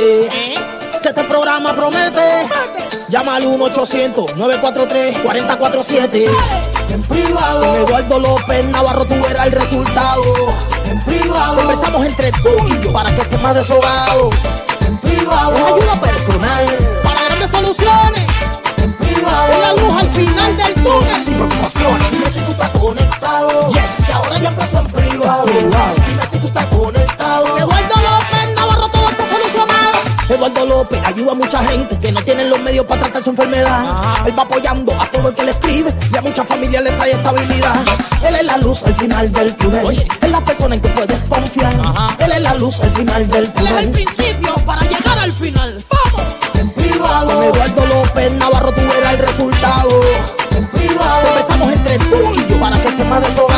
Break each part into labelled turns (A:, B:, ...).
A: ¿Eh?
B: Que este programa promete. Llama al 1-800-943-4047. En privado. Con Eduardo López Navarro tú verás el resultado. En privado. Empezamos entre tú y yo para que estés más deshogado. En privado. Es ayuda personal.
A: Para grandes soluciones.
B: En privado.
A: Es la luz al final del túnel.
B: Sin preocupaciones. Dime si tú estás conectado. Yes. Que ahora ya empezó en privado. Dime si tú estás conectado.
A: Eduardo
B: Eduardo López ayuda a mucha gente que no tienen los medios para tratar su enfermedad. Él va apoyando a todo el que le escribe y a muchas familias le trae estabilidad. Él es la luz al final del túnel. Es la persona en que puedes confiar. Él es la luz al final del
A: Él es el
B: túnel.
A: principio para llegar al final. ¡Vamos!
B: En privado. Con Eduardo López Navarro tú verás el resultado. En privado. Empezamos entre tú y yo para que estés más deshogado.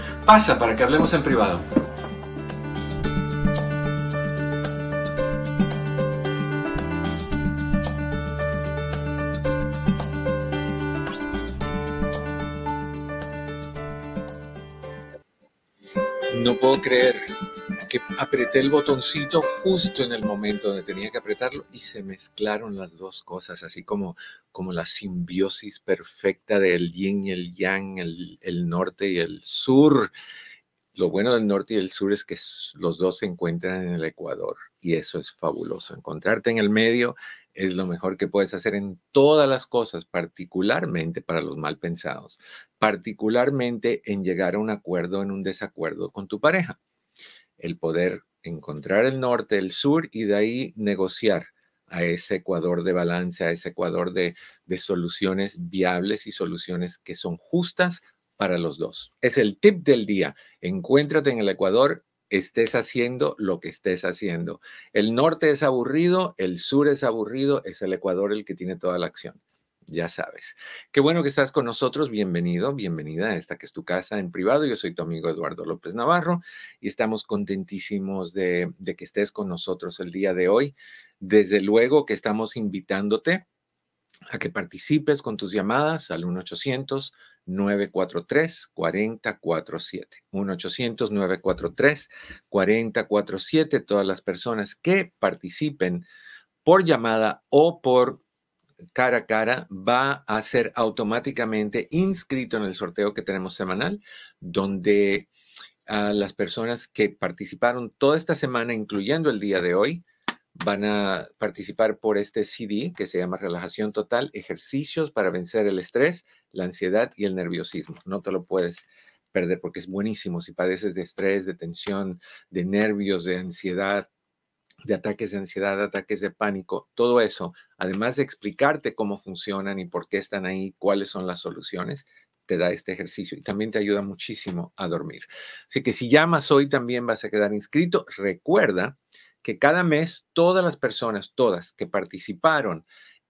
C: Pasa para que hablemos en privado. No puedo creer que apreté el botoncito justo en el momento donde tenía que apretarlo y se mezclaron las dos cosas, así como, como la simbiosis perfecta del yin y el yang, el, el norte y el sur. Lo bueno del norte y el sur es que los dos se encuentran en el Ecuador y eso es fabuloso. Encontrarte en el medio es lo mejor que puedes hacer en todas las cosas, particularmente para los mal pensados, particularmente en llegar a un acuerdo en un desacuerdo con tu pareja. El poder encontrar el norte, el sur y de ahí negociar a ese Ecuador de balance, a ese Ecuador de, de soluciones viables y soluciones que son justas para los dos. Es el tip del día. Encuéntrate en el Ecuador, estés haciendo lo que estés haciendo. El norte es aburrido, el sur es aburrido, es el Ecuador el que tiene toda la acción. Ya sabes. Qué bueno que estás con nosotros. Bienvenido, bienvenida a esta que es tu casa en privado. Yo soy tu amigo Eduardo López Navarro y estamos contentísimos de, que estés con nosotros el día de hoy. Desde luego que estamos invitándote a que participes con tus llamadas al 1-800. 943-4047. 1-800-943-4047. Todas las personas que participen por llamada o por cara a cara va a ser automáticamente inscrito en el sorteo que tenemos semanal, donde a las personas que participaron toda esta semana, incluyendo el día de hoy, van a participar por este CD que se llama Relajación Total, ejercicios para vencer el estrés, la ansiedad y el nerviosismo. No te lo puedes perder porque es buenísimo si padeces de estrés, de tensión, de nervios, de ansiedad, de ataques de ansiedad, ataques de pánico, todo eso, además de explicarte cómo funcionan y por qué están ahí, cuáles son las soluciones, te da este ejercicio y también te ayuda muchísimo a dormir. Así que si llamas hoy también vas a quedar inscrito. Recuerda que cada mes todas las personas, todas que participaron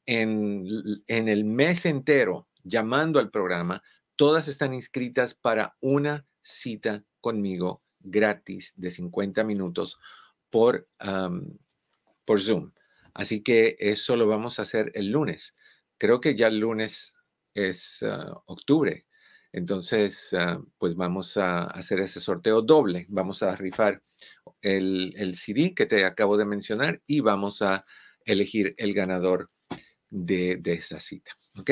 C: en, en el mes entero llamando al programa, todas están inscritas para una cita conmigo gratis de 50 minutos por, um, por Zoom. Así que eso lo vamos a hacer el lunes. Creo que ya el lunes es uh, octubre. Entonces, uh, pues vamos a hacer ese sorteo doble. Vamos a rifar el, el, CD que te acabo de mencionar y vamos a elegir el ganador de, de esa cita. ¿Ok?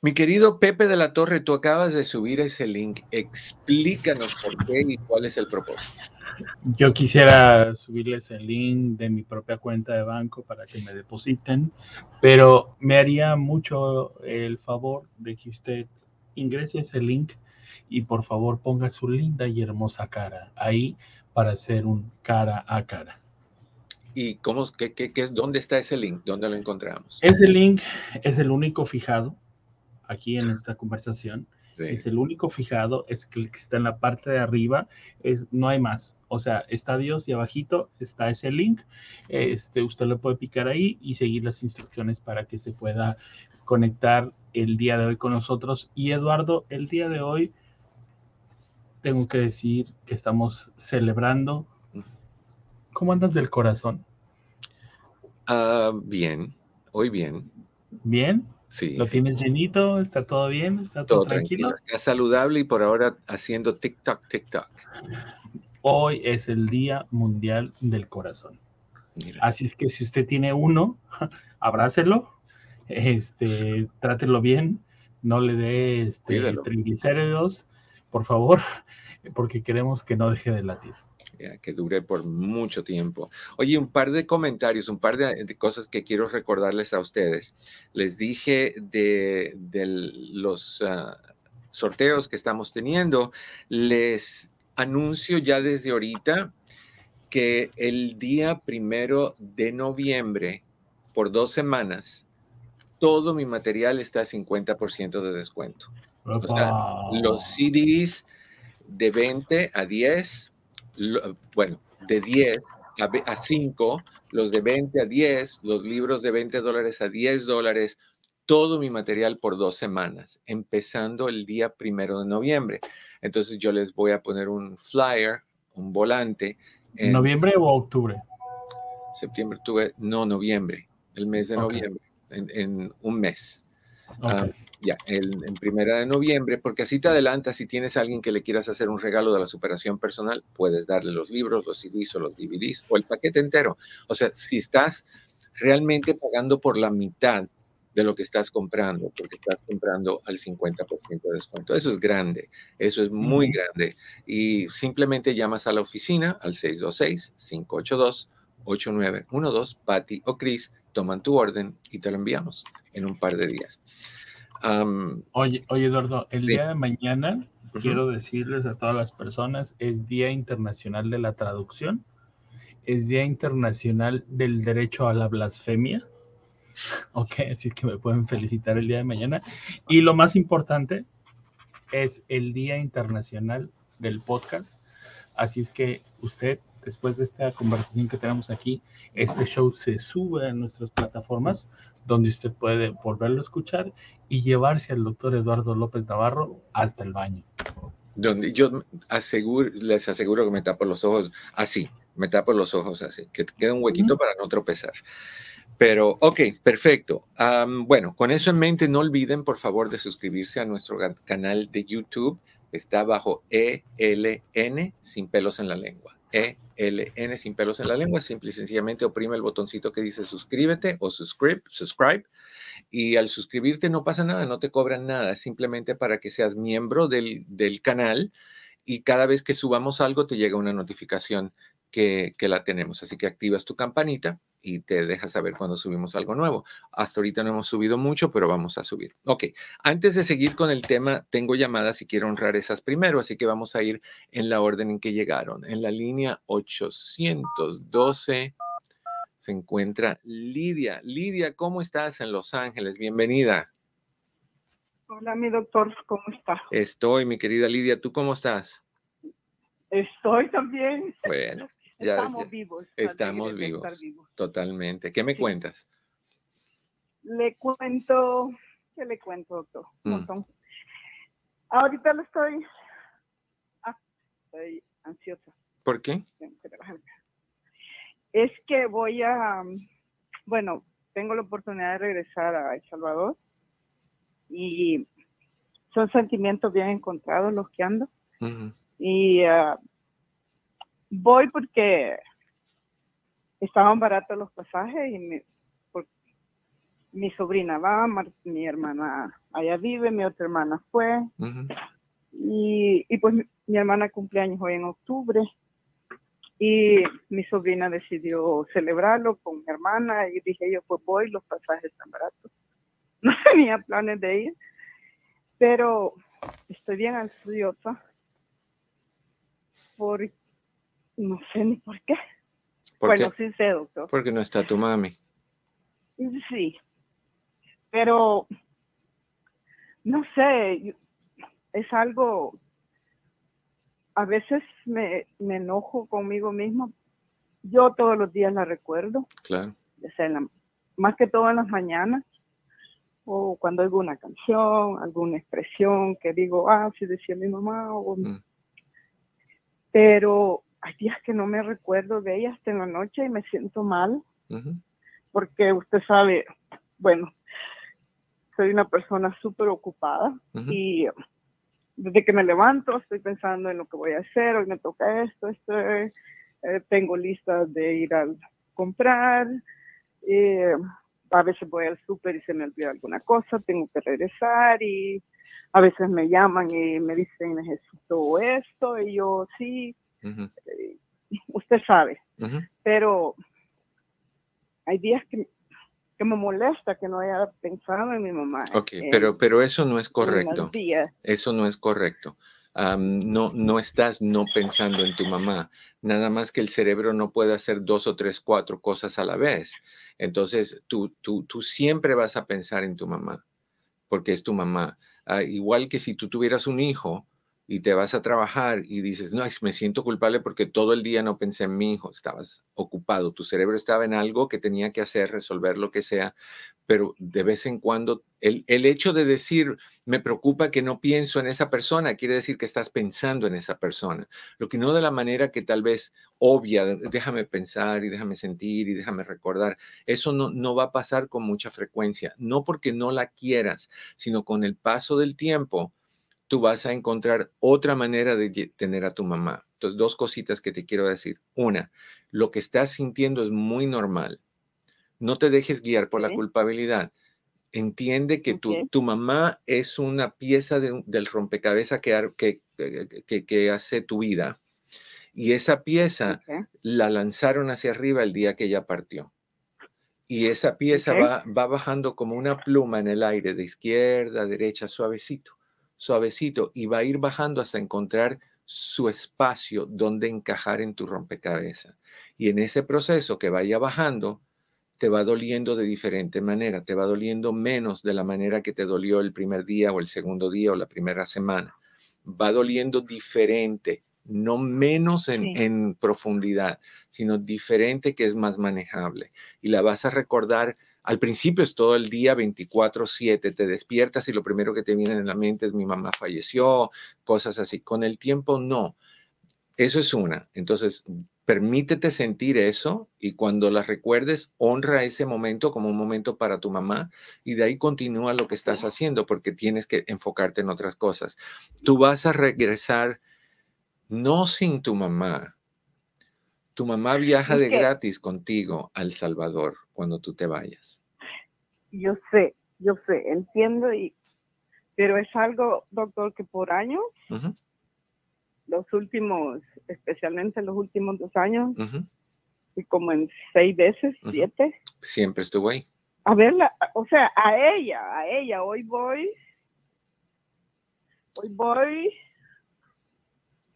C: Mi querido Pepe de la Torre, tú acabas de subir ese link. Explícanos por qué y cuál es el propósito.
D: Yo quisiera subirles el link de mi propia cuenta de banco para que me depositen, pero me haría mucho el favor de que usted ingrese ese link y por favor ponga su linda y hermosa cara ahí para hacer un cara a cara.
C: ¿Y cómo, qué, qué, qué, dónde está ese link? ¿Dónde lo encontramos?
D: Ese link es el único fijado aquí en esta conversación. Sí. Es el único fijado, es que está en la parte de arriba, es, no hay más. O sea, está Dios y abajito está ese link. Este, usted lo puede picar ahí y seguir las instrucciones para que se pueda conectar el día de hoy con nosotros. Y Eduardo, el día de hoy tengo que decir que estamos celebrando. ¿Cómo andas del corazón?
C: Uh, bien, hoy bien.
D: ¿Bien?
C: Sí.
D: ¿Lo
C: sí.
D: tienes llenito? ¿Está todo bien? ¿Está todo,
C: todo
D: tranquilo?
C: tranquilo? Está saludable y por ahora haciendo TikTok, TikTok.
D: Hoy es el Día Mundial del Corazón.
C: Mira.
D: Así es que si usted tiene uno, abrácelo, este, trátelo bien, no le dé este, triglicéridos, por favor, porque queremos que no deje de latir.
C: Ya, que dure por mucho tiempo. Oye, un par de comentarios, un par de, de cosas que quiero recordarles a ustedes. Les dije de, de los uh, sorteos que estamos teniendo. Les anuncio ya desde ahorita que el día primero de noviembre, por dos semanas, todo mi material está a 50% de descuento. O sea, los CDs de 20 a 10, lo, bueno, de 10 a, a 5, los de 20 a 10, los libros de 20 dólares a 10 dólares, todo mi material por dos semanas, empezando el día primero de noviembre. Entonces yo les voy a poner un flyer, un volante.
D: En ¿Noviembre o octubre?
C: Septiembre, octubre, no, noviembre, el mes de okay. noviembre, en, en, un mes. Okay. Uh, ya, el, en primera de noviembre, porque así te adelantas, si tienes a alguien que le quieras hacer un regalo de la superación personal, puedes darle los libros, los CDs o los DVDs o el paquete entero. O sea, si estás realmente pagando por la mitad de lo que estás comprando, porque estás comprando al 50% de descuento. Eso es grande, eso es muy grande. Y simplemente llamas a la oficina al 626-582-8912, Patty o Chris, toman tu orden y te lo enviamos en un par de días.
D: Um, oye, oye, Eduardo, el día de mañana, uh -huh. quiero decirles a todas las personas, es Día Internacional de la Traducción, es Día Internacional del Derecho a la Blasfemia. Ok, así que me pueden felicitar el día de mañana. Y lo más importante es el Día Internacional del Podcast. Así es que usted, después de esta conversación que tenemos aquí, este show se sube a nuestras plataformas donde usted puede volverlo a escuchar y llevarse al doctor Eduardo López Navarro hasta el baño.
C: Donde yo aseguro, les aseguro que me tapo los ojos así, me tapo los ojos así, que queda un huequito para no tropezar. Pero, ok, perfecto. Um, bueno, con eso en mente, no olviden, por favor, de suscribirse a nuestro canal de YouTube. Está bajo ELN, sin pelos en la lengua. ELN, sin pelos en la lengua. Simple y sencillamente oprime el botoncito que dice suscríbete o subscribe, subscribe. Y al suscribirte no pasa nada, no te cobran nada. Simplemente para que seas miembro del, del canal y cada vez que subamos algo te llega una notificación que, que la tenemos. Así que activas tu campanita y te deja saber cuando subimos algo nuevo. Hasta ahorita no hemos subido mucho, pero vamos a subir. Ok, antes de seguir con el tema, tengo llamadas y quiero honrar esas primero, así que vamos a ir en la orden en que llegaron. En la línea 812 se encuentra Lidia. Lidia, ¿cómo estás en Los Ángeles? Bienvenida.
E: Hola, mi doctor, ¿cómo está?
C: Estoy, mi querida Lidia, ¿tú cómo estás?
E: Estoy también.
C: Bueno.
E: Ya, estamos ya, vivos.
C: Estamos vivos, vivos, Totalmente. ¿Qué me sí. cuentas?
E: Le cuento, ¿qué le cuento, doctor? Mm. Ahorita lo estoy, ah, estoy ansiosa.
C: ¿Por qué?
E: Es que voy a, bueno, tengo la oportunidad de regresar a El Salvador y son sentimientos bien encontrados los que ando. Uh -huh. Y uh, voy porque estaban baratos los pasajes y por, mi sobrina va, mi hermana allá vive, mi otra hermana fue. y, y, pues mi hermana cumpleaños hoy en octubre. Y mi sobrina decidió celebrarlo con mi hermana y dije yo pues voy, los pasajes están baratos. No tenía planes de ir, pero estoy bien ansiosa por, no sé ni por qué. bueno, sí sé, doctor.
C: Porque no está tu mami.
E: Sí, pero no sé, es algo, a veces me, me enojo conmigo mismo. Yo todos los días la recuerdo.
C: Claro.
E: más que todo en las mañanas o cuando oigo una canción, alguna expresión que digo, ah, sí decía mi mamá, mm. pero hay días que no me recuerdo de ella hasta en la noche y me siento mal, porque usted sabe, bueno, soy una persona súper ocupada y desde que me levanto estoy pensando en lo que voy a hacer, hoy me toca esto, esto, eh, tengo listas de ir a comprar. Eh, a veces voy al súper y se me olvida alguna cosa, tengo que regresar y a veces me llaman y me dicen necesito esto y yo sí, usted sabe, pero hay días que, que, me molesta que no haya pensado en mi mamá.
C: Ok, pero, pero eso no es correcto. Eso no es correcto. no, no estás no pensando en tu mamá, nada más que el cerebro no puede hacer dos o tres, cuatro cosas a la vez. Entonces, tú, tú, tú siempre vas a pensar en tu mamá, porque es tu mamá. Ah, igual que si tú tuvieras un hijo y te vas a trabajar y dices, no, me siento culpable porque todo el día no pensé en mi hijo, estabas ocupado, tu cerebro estaba en algo que tenía que hacer, resolver lo que sea, pero de vez en cuando el, el, hecho de decir, me preocupa que no pienso en esa persona, quiere decir que estás pensando en esa persona, lo que no de la manera que tal vez obvia, déjame pensar y déjame sentir y déjame recordar, eso no, no va a pasar con mucha frecuencia, no porque no la quieras, sino con el paso del tiempo, tú vas a encontrar otra manera de tener a tu mamá. Entonces, dos cositas que te quiero decir. Una, lo que estás sintiendo es muy normal no te dejes guiar por la culpabilidad. Entiende que tu, mamá es una pieza del rompecabezas que, que, que, hace tu vida. Y esa pieza la lanzaron hacia arriba el día que ella partió. Y esa pieza va, va bajando como una pluma en el aire, de izquierda a derecha, suavecito, suavecito, y va a ir bajando hasta encontrar su espacio donde encajar en tu rompecabezas. Y en ese proceso que vaya bajando, te va doliendo de diferente manera, te va doliendo menos de la manera que te dolió el primer día o el segundo día o la primera semana. Va doliendo diferente, no menos en, profundidad, sino diferente que es más manejable. Y la vas a recordar, al principio es todo el día 24/7, te despiertas y lo primero que te viene en la mente es mi mamá falleció, cosas así. Con el tiempo no. Eso es una. Entonces, permítete sentir eso y cuando la recuerdes, honra ese momento como un momento para tu mamá y de ahí continúa lo que estás haciendo porque tienes que enfocarte en otras cosas. Tú vas a regresar no sin tu mamá. Tu mamá viaja de gratis contigo al Salvador cuando tú te vayas.
E: Yo sé, yo sé, entiendo y pero es algo, doctor, que por años los últimos, especialmente los últimos dos años, y como en seis veces, siete.
C: Siempre estuvo ahí.
E: A verla, o sea, a ella, a ella, hoy voy, hoy voy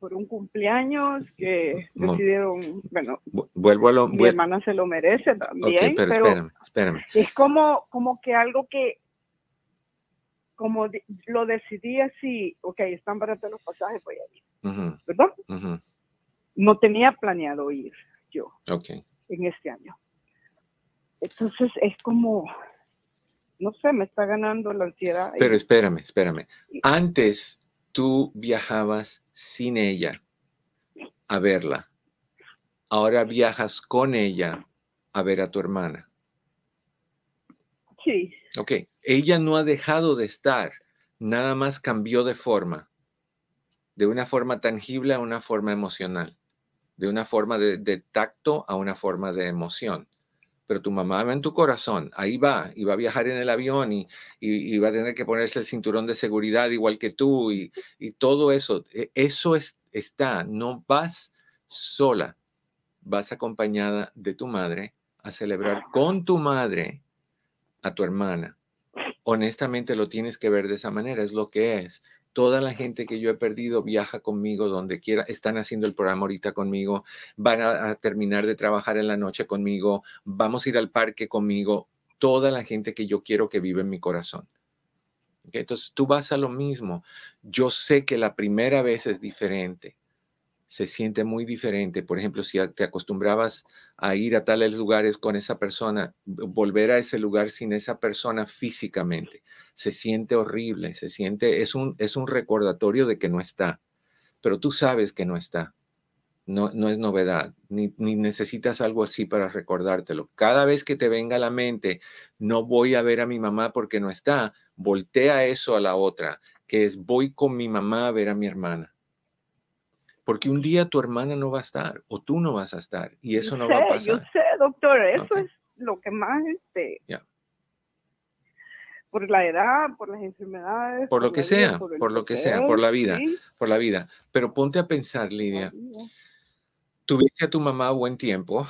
E: por un cumpleaños que decidieron, bueno,
C: vuelvo a lo,
E: mi hermana se lo merece también,
C: pero, espérame, espérame.
E: es como, como que algo que como lo decidí así, ok, están baratos los pasajes, voy a ir, ¿verdad? No tenía planeado ir yo en este año. Entonces es como, no sé, me está ganando la ansiedad.
C: Pero espérame, espérame. Antes tú viajabas sin ella a verla. Ahora viajas con ella a ver a tu hermana.
E: Sí.
C: Ok, ella no ha dejado de estar, nada más cambió de forma, de una forma tangible a una forma emocional, de una forma de, tacto a una forma de emoción. Pero tu mamá va en tu corazón, ahí va, y va a viajar en el avión y, y, va a tener que ponerse el cinturón de seguridad igual que tú y, y todo eso, e, eso es, está, no vas sola, vas acompañada de tu madre a celebrar con tu madre a tu hermana. Honestamente lo tienes que ver de esa manera, es lo que es. Toda la gente que yo he perdido viaja conmigo donde quiera, están haciendo el programa ahorita conmigo, van a, terminar de trabajar en la noche conmigo, vamos a ir al parque conmigo, toda la gente que yo quiero que vive en mi corazón. Entonces tú vas a lo mismo. Yo sé que la primera vez es diferente se siente muy diferente. Por ejemplo, si te acostumbrabas a ir a tales lugares con esa persona, volver a ese lugar sin esa persona físicamente, se siente horrible, se siente, es un, es un recordatorio de que no está, pero tú sabes que no está. No, no es novedad, ni, ni necesitas algo así para recordártelo. Cada vez que te venga a la mente, no voy a ver a mi mamá porque no está, voltea eso a la otra, que es voy con mi mamá a ver a mi hermana porque un día tu hermana no va a estar o tú no vas a estar y eso no va a pasar.
E: Yo sé, doctor, eso es lo que más, este, por la edad, por las enfermedades.
C: Por, lo que sea, por, lo que sea, por la vida, por la vida. Pero ponte a pensar, Lidia, tuviste a tu mamá buen tiempo,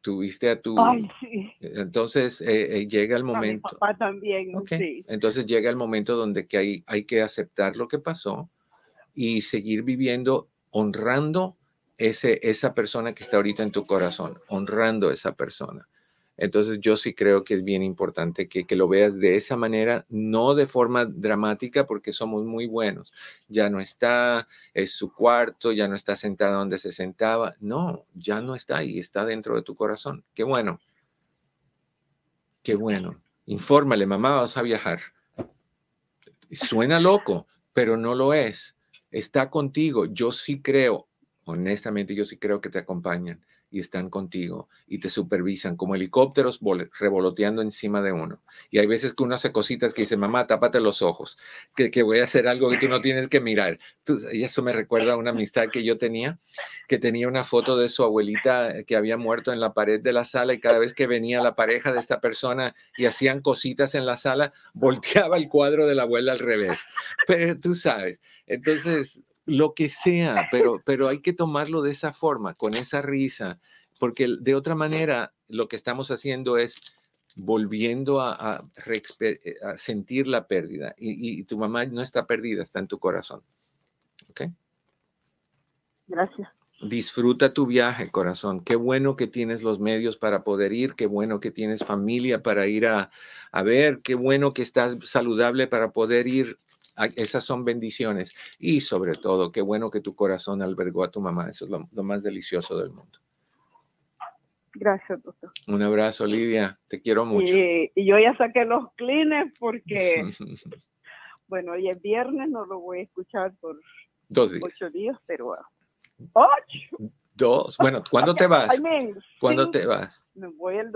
C: tuviste a tu...
E: Ay, sí.
C: Entonces eh, eh, llega el momento...
E: A mi papá también, sí.
C: Entonces llega el momento donde que hay, hay que aceptar lo que pasó y seguir viviendo honrando ese, esa persona que está ahorita en tu corazón, honrando a esa persona. Entonces yo sí creo que es bien importante que, que, lo veas de esa manera, no de forma dramática porque somos muy buenos. Ya no está, es su cuarto, ya no está sentada donde se sentaba. No, ya no está ahí, está dentro de tu corazón. Qué bueno. Qué bueno. Infórmale, mamá, vas a viajar. Suena loco, pero no lo es está contigo. Yo sí creo, honestamente, yo sí creo que te acompañan y están contigo y te supervisan como helicópteros revoloteando encima de uno. Y hay veces que uno hace cositas que dice, mamá, tápate los ojos, que, que voy a hacer algo que tú no tienes que mirar. y eso me recuerda a una amistad que yo tenía, que tenía una foto de su abuelita que había muerto en la pared de la sala y cada vez que venía la pareja de esta persona y hacían cositas en la sala, volteaba el cuadro de la abuela al revés. Pero tú sabes, entonces lo que sea, pero, pero hay que tomarlo de esa forma, con esa risa, porque de otra manera lo que estamos haciendo es volviendo a, eh, sentir la pérdida y, tu mamá no está perdida, está en tu corazón. ¿Ok?
E: Gracias.
C: Disfruta tu viaje, corazón. Qué bueno que tienes los medios para poder ir, qué bueno que tienes familia para ir a, a ver, qué bueno que estás saludable para poder ir esas son bendiciones. Y sobre todo, qué bueno que tu corazón albergó a tu mamá. Eso es lo, más delicioso del mundo.
E: Gracias, doctor.
C: Un abrazo, Lidia. Te quiero mucho.
E: Y, yo ya saqué los clines porque, bueno, hoy es viernes, no lo voy a escuchar por
C: Dos días.
E: ocho días, pero ah, ocho.
C: Dos. Bueno, ¿cuándo te vas? ¿Cuándo te vas?
E: Me voy el,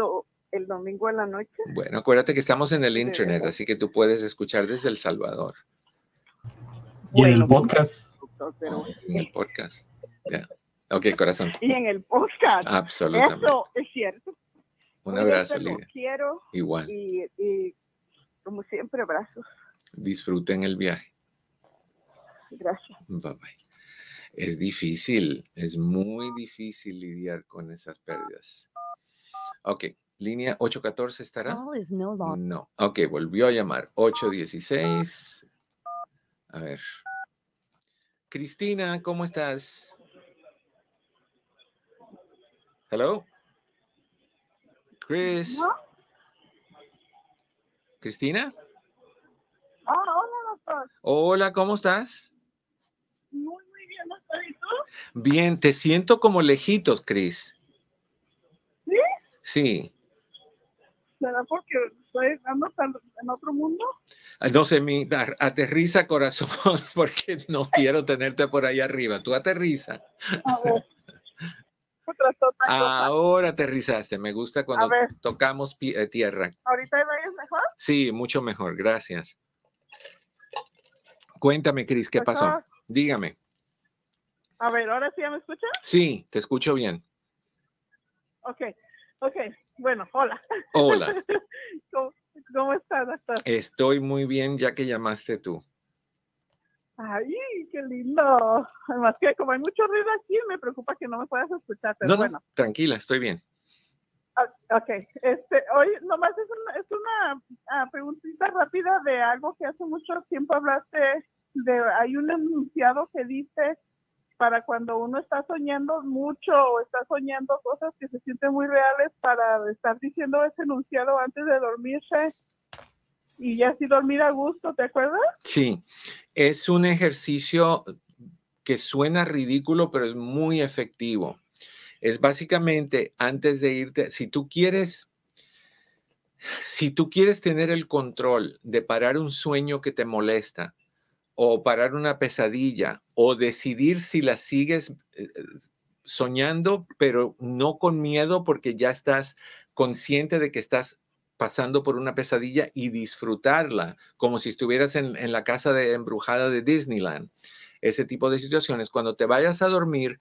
E: el domingo en la noche.
C: Bueno, acuérdate que estamos en el internet, así que tú puedes escuchar desde El Salvador.
D: Y en el podcast.
C: En el podcast. Ok, corazón.
E: Y en el podcast.
C: Absolutamente.
E: Eso es cierto.
C: Un abrazo, Lidia.
E: quiero.
C: Igual.
E: Y, como siempre, abrazos.
C: Disfruten el viaje.
E: Gracias.
C: Bye bye. Es difícil, es muy difícil lidiar con esas pérdidas. Ok, línea 814 estará. No. Ok, volvió a llamar. 816. A ver. Cristina, ¿cómo estás? Hello. Chris. Cristina.
E: Ah, hola, doctor.
C: Hola, ¿cómo estás?
E: Muy, muy bien, doctor. ¿Y tú?
C: Bien, te siento como lejitos, Chris.
E: ¿Sí?
C: Sí.
E: ¿Será porque estoy en otro mundo?
C: Ah, no sé, mi, aterriza corazón, porque no quiero tenerte por ahí arriba. Tú aterriza. Ahora aterrizaste. Me gusta cuando tocamos eh, tierra.
E: ¿Ahorita ves mejor?
C: Sí, mucho mejor. Gracias. Cuéntame, Cris, ¿qué pasó? Dígame.
E: A ver, ¿ahora sí me escucha?
C: Sí, te escucho bien.
E: Ok, ok. bueno, hola.
C: Hola. Estoy muy bien ya que llamaste tú.
E: Ay, qué lindo. Además que como hay mucho ruido aquí, me preocupa que no me puedas escuchar, pero
C: no,
E: bueno.
C: tranquila, estoy bien.
E: Ok, este, hoy nomás es una, es una ah, preguntita rápida de algo que hace mucho tiempo hablaste de, hay un enunciado que dice para cuando uno está soñando mucho o está soñando cosas que se sienten muy reales para estar diciendo ese enunciado antes de dormirse y ya así dormir a gusto, ¿te acuerdas?
C: Sí, es un ejercicio que suena ridículo, pero es muy efectivo. Es básicamente antes de irte, si tú quieres, si tú quieres tener el control de parar un sueño que te molesta, o parar una pesadilla o decidir si la sigues eh, soñando, pero no con miedo porque ya estás consciente de que estás pasando por una pesadilla y disfrutarla como si estuvieras en, la casa de embrujada de Disneyland. Ese tipo de situaciones, cuando te vayas a dormir,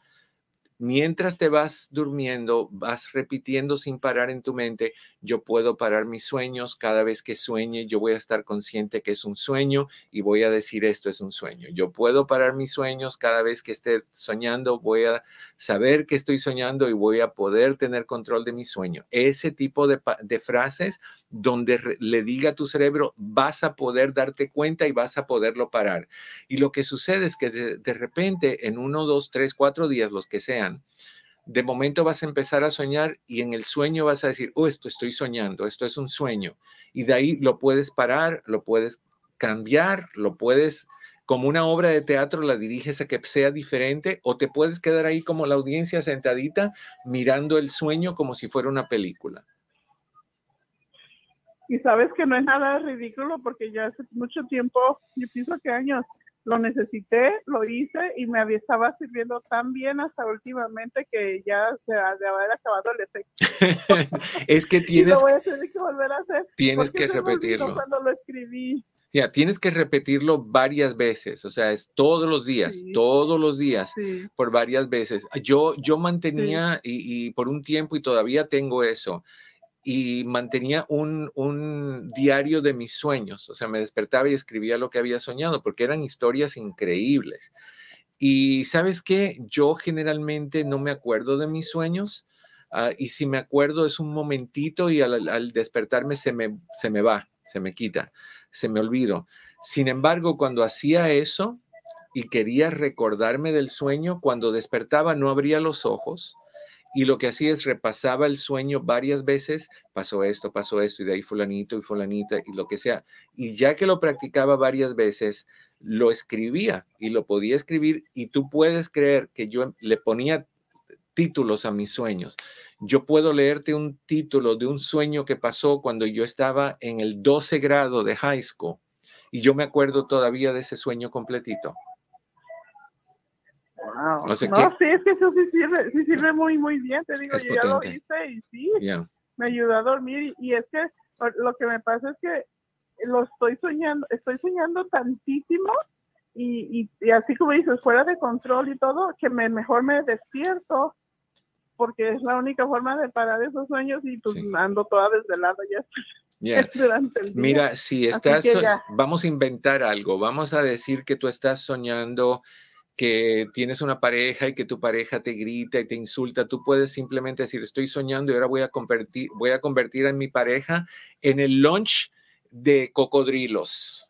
C: mientras te vas durmiendo, vas repitiendo sin parar en tu mente, yo puedo parar mis sueños, cada vez que sueñe, yo voy a estar consciente que es un sueño y voy a decir esto es un sueño. Yo puedo parar mis sueños, cada vez que esté soñando, voy a saber que estoy soñando y voy a poder tener control de mi sueño. Ese tipo de, de frases donde le diga a tu cerebro, vas a poder darte cuenta y vas a poderlo parar. Y lo que sucede es que de, repente, en uno, dos, tres, cuatro días, los que sean, de momento vas a empezar a soñar y en el sueño vas a decir, oh, esto estoy soñando, esto es un sueño. Y de ahí lo puedes parar, lo puedes cambiar, lo puedes, como una obra de teatro, la diriges a que sea diferente o te puedes quedar ahí como la audiencia sentadita mirando el sueño como si fuera una película.
E: Y sabes que no es nada ridículo porque ya hace mucho tiempo, yo pienso que años, lo necesité, lo hice y me estaba sirviendo tan bien hasta últimamente que ya se ha de haber acabado el efecto.
C: es que tienes,
E: voy a tener que volver a hacer.
C: Tienes que repetirlo.
E: Cuando lo escribí.
C: Ya, tienes que repetirlo varias veces, o sea, es todos los días, todos los días, por varias veces. Yo, yo mantenía y, y, por un tiempo y todavía tengo eso, y mantenía un, diario de mis sueños. O sea, me despertaba y escribía lo que había soñado, porque eran historias increíbles. Y sabes qué, yo generalmente no me acuerdo de mis sueños. Ah, y si me acuerdo es un momentito y al, despertarme se me, se me va, se me quita, se me olvido. Sin embargo, cuando hacía eso y quería recordarme del sueño, cuando despertaba no abría los ojos, y lo que hacía es repasaba el sueño varias veces, pasó esto, pasó esto, y de ahí fulanito y fulanita y lo que sea. Y ya que lo practicaba varias veces, lo escribía y lo podía escribir y tú puedes creer que yo le ponía títulos a mis sueños. Yo puedo leerte un título de un sueño que pasó cuando yo estaba en el 12 grado de high school y yo me acuerdo todavía de ese sueño completito.
E: No, sí, es que eso sí sirve, sí sirve muy, muy bien. Te digo, yo ya lo hice y sí, me ayuda a dormir. Y, es que lo que me pasa es que lo estoy soñando, estoy soñando tantísimo y, y, así como dices, fuera de control y todo, que me, mejor me despierto porque es la única forma de parar esos sueños y pues ando toda desvelada ya.
C: Mira, si estás, vamos a inventar algo, vamos a decir que tú estás soñando que tienes una pareja y que tu pareja te grita y te insulta, tú puedes simplemente decir, estoy soñando y ahora voy a convertir, voy a convertir a mi pareja en el lunch de cocodrilos.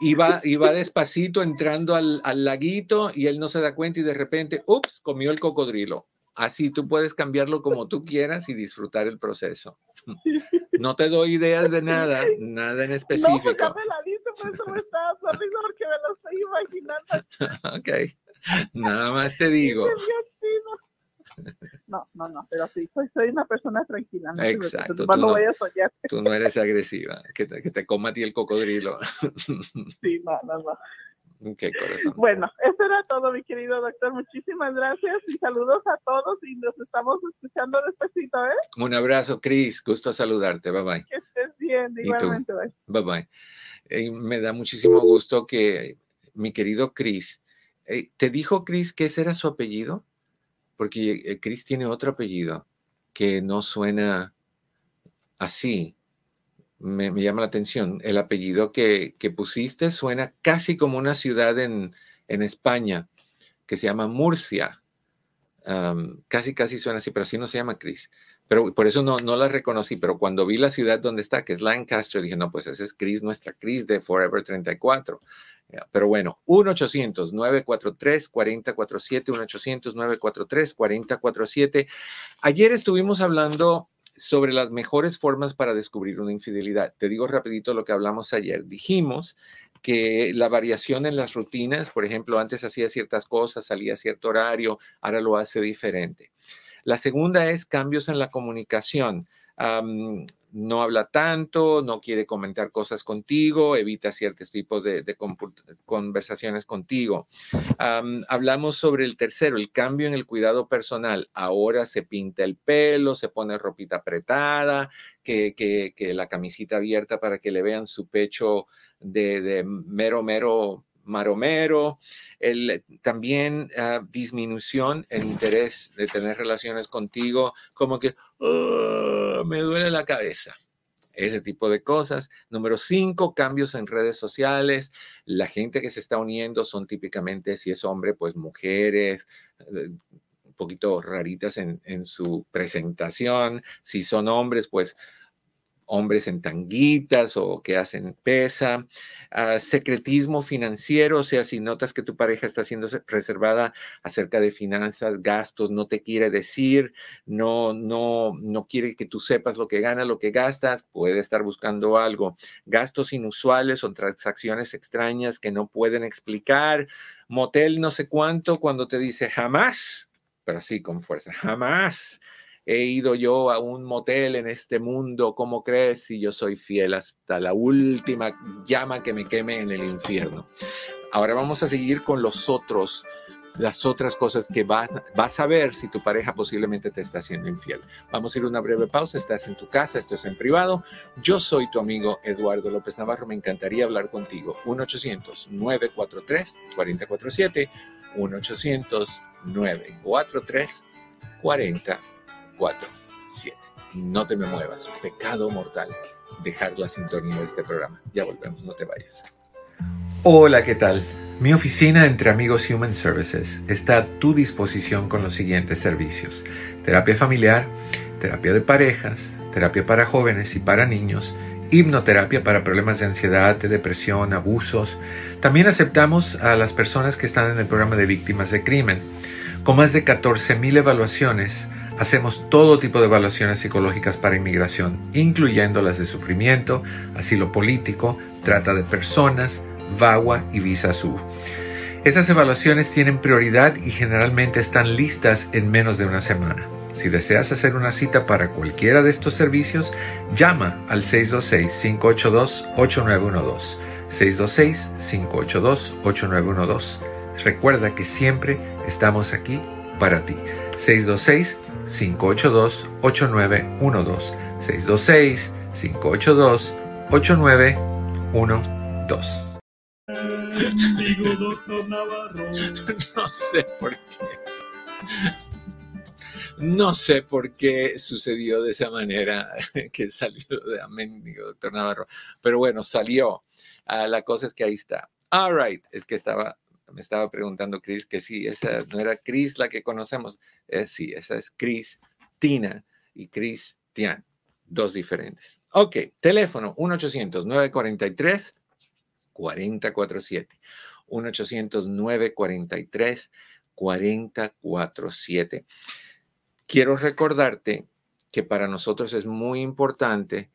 C: Y va, despacito entrando al, al, laguito y él no se da cuenta y de repente, ups, comió el cocodrilo. Así tú puedes cambiarlo como tú quieras y disfrutar el proceso. No te doy ideas de nada, nada en específico. No,
E: por eso me estaba sonriendo porque me lo estoy imaginando.
C: ok, nada más te digo.
E: No, no, no, pero sí, soy, soy una persona tranquila.
C: No Exacto. Tú no, voy a soñar. tú no eres agresiva, que te, que te coma a ti el cocodrilo.
E: sí, no, no, no.
C: Qué corazón.
E: Bueno, eso era todo, mi querido doctor. Muchísimas gracias y saludos a todos y nos estamos escuchando despacito, ¿eh?
C: Un abrazo, Cris. Gusto saludarte. Bye bye.
E: Que estés bien, igualmente.
C: Bye bye. Eh, me da muchísimo gusto que mi querido Cris, eh, ¿te dijo Cris que ese era su apellido? Porque eh, Cris tiene otro apellido que no suena así. Me, llama la atención. El apellido que, pusiste suena casi como una ciudad en, España que se llama Murcia. Casi, casi suena así, pero así no se llama Chris. Pero por eso no, no la reconocí, pero cuando vi la ciudad donde está, que es Lancaster, dije, no, pues esa es Chris, nuestra Chris de Forever 34. Pero bueno, 1-800-943-4047, 1-800-943-4047. Ayer estuvimos hablando sobre las mejores formas para descubrir una infidelidad. Te digo rapidito lo que hablamos ayer. Dijimos que la variación en las rutinas, por ejemplo, antes hacía ciertas cosas, salía a cierto horario, ahora lo hace diferente. La segunda es cambios en la comunicación. No habla tanto, no quiere comentar cosas contigo, evita ciertos tipos de, conversaciones contigo. hablamos sobre el tercero, el cambio en el cuidado personal. Ahora se pinta el pelo, se pone ropita apretada, que, que, la camisita abierta para que le vean su pecho de, de mero, mero maromero, el, también ah, disminución en interés de tener relaciones contigo, como que me duele la cabeza. Ese tipo de cosas. Número cinco, cambios en redes sociales. La gente que se está uniendo son típicamente, si es hombre, pues mujeres, eh, un poquito raritas en su presentación. Si son hombres, pues hombres en tanguitas o que hacen pesa, ah, secretismo financiero, o sea, si notas que tu pareja está siendo reservada acerca de finanzas, gastos, no te quiere decir, no, no, no quiere que tú sepas lo que gana, lo que gastas, puede estar buscando algo. Gastos inusuales o transacciones extrañas que no pueden explicar. Motel no sé cuánto cuando te dice jamás, pero así con fuerza, jamás he ido yo a un motel en este mundo, ¿cómo crees si yo soy fiel hasta la última llama que me queme en el infierno? Ahora vamos a seguir con los otros, las otras cosas que vas, a ver si tu pareja posiblemente te está haciendo infiel. Vamos a ir a una breve pausa, estás en tu casa, esto es en privado. Yo soy tu amigo Eduardo López Navarro, me encantaría hablar contigo. 1-800-943-447, 1-800-943-4047. 4, 7. No te me muevas. Pecado mortal. Dejar la sintonía de este programa. Ya volvemos, no te vayas. Hola, ¿qué tal? Mi oficina entre amigos Human Services está a tu disposición con los siguientes servicios. Terapia familiar, terapia de parejas, terapia para jóvenes y para niños, hipnoterapia para problemas de ansiedad, de depresión, abusos. También aceptamos a las personas que están en el programa de víctimas de crimen. Con más de 14.000 evaluaciones, Hacemos todo tipo de evaluaciones psicológicas para inmigración, incluyendo las de sufrimiento, asilo político, trata de personas, VAWA y Visa Sur. Estas evaluaciones tienen prioridad y generalmente están listas en menos de una semana. Si deseas hacer una cita para cualquiera de estos servicios, llama al 626-582-8912. 626-582-8912. Recuerda que siempre estamos aquí para ti. 626 582-8912. 626-582-8912. Digo, doctor Navarro. No sé por qué. No sé por qué sucedió de esa manera que salió de Digo, doctor Navarro. Pero bueno, salió. Ah, la cosa es que ahí está. All right. Es que estaba me estaba preguntando Chris que sí, esa no era Chris la que conocemos. Eh, sí, esa es Chris Tina y Cristian, dos diferentes. Ok, teléfono 1-800-943-4047. 1-800-943-4047. Quiero recordarte que para nosotros es muy importante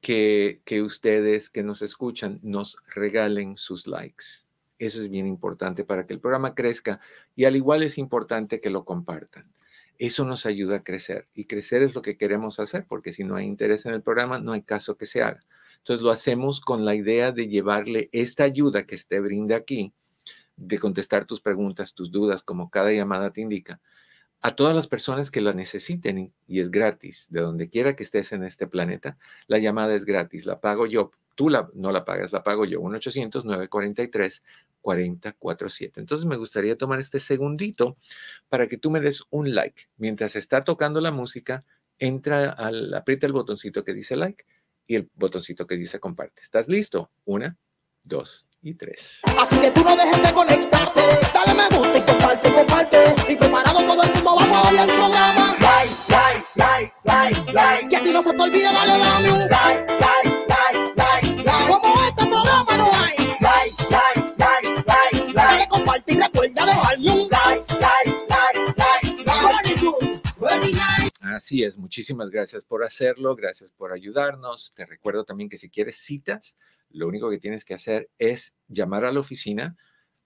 C: que, que ustedes que nos escuchan nos regalen sus likes eso es bien importante para que el programa crezca y al igual es importante que lo compartan. Eso nos ayuda a crecer y crecer es lo que queremos hacer porque si no hay interés en el programa no hay caso que se haga. Entonces lo hacemos con la idea de llevarle esta ayuda que te brinda aquí, de contestar tus preguntas, tus dudas, como cada llamada te indica, a todas las personas que la necesiten y es gratis, de donde quiera que estés en este planeta, la llamada es gratis, la pago yo, tú la, no la pagas, la pago yo, 1-800-943. 4047. Entonces me gustaría tomar este segundito para que tú me des un like. Mientras está tocando la música, entra al, aprieta el botoncito que dice like y el botoncito que dice comparte. ¿Estás listo? Una, dos y tres.
B: Así que tú no dejes de conectarte. Dale me gusta y comparte, comparte. Y preparado todo el mundo, vamos a darle al programa. Like, like, like, like, like. Que a ti no se te olvide, dale, dame un like, like, like,
C: Así es, muchísimas gracias por hacerlo, gracias por ayudarnos. Te recuerdo también que si quieres citas, lo único que tienes que hacer es llamar a la oficina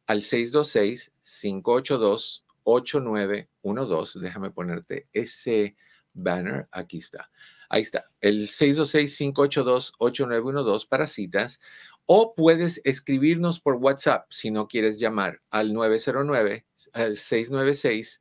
C: al 626-582-8912. Déjame ponerte ese banner. Aquí está. Ahí está. El 626-582-8912 para citas. O puedes escribirnos por WhatsApp si no quieres llamar al 909, al 696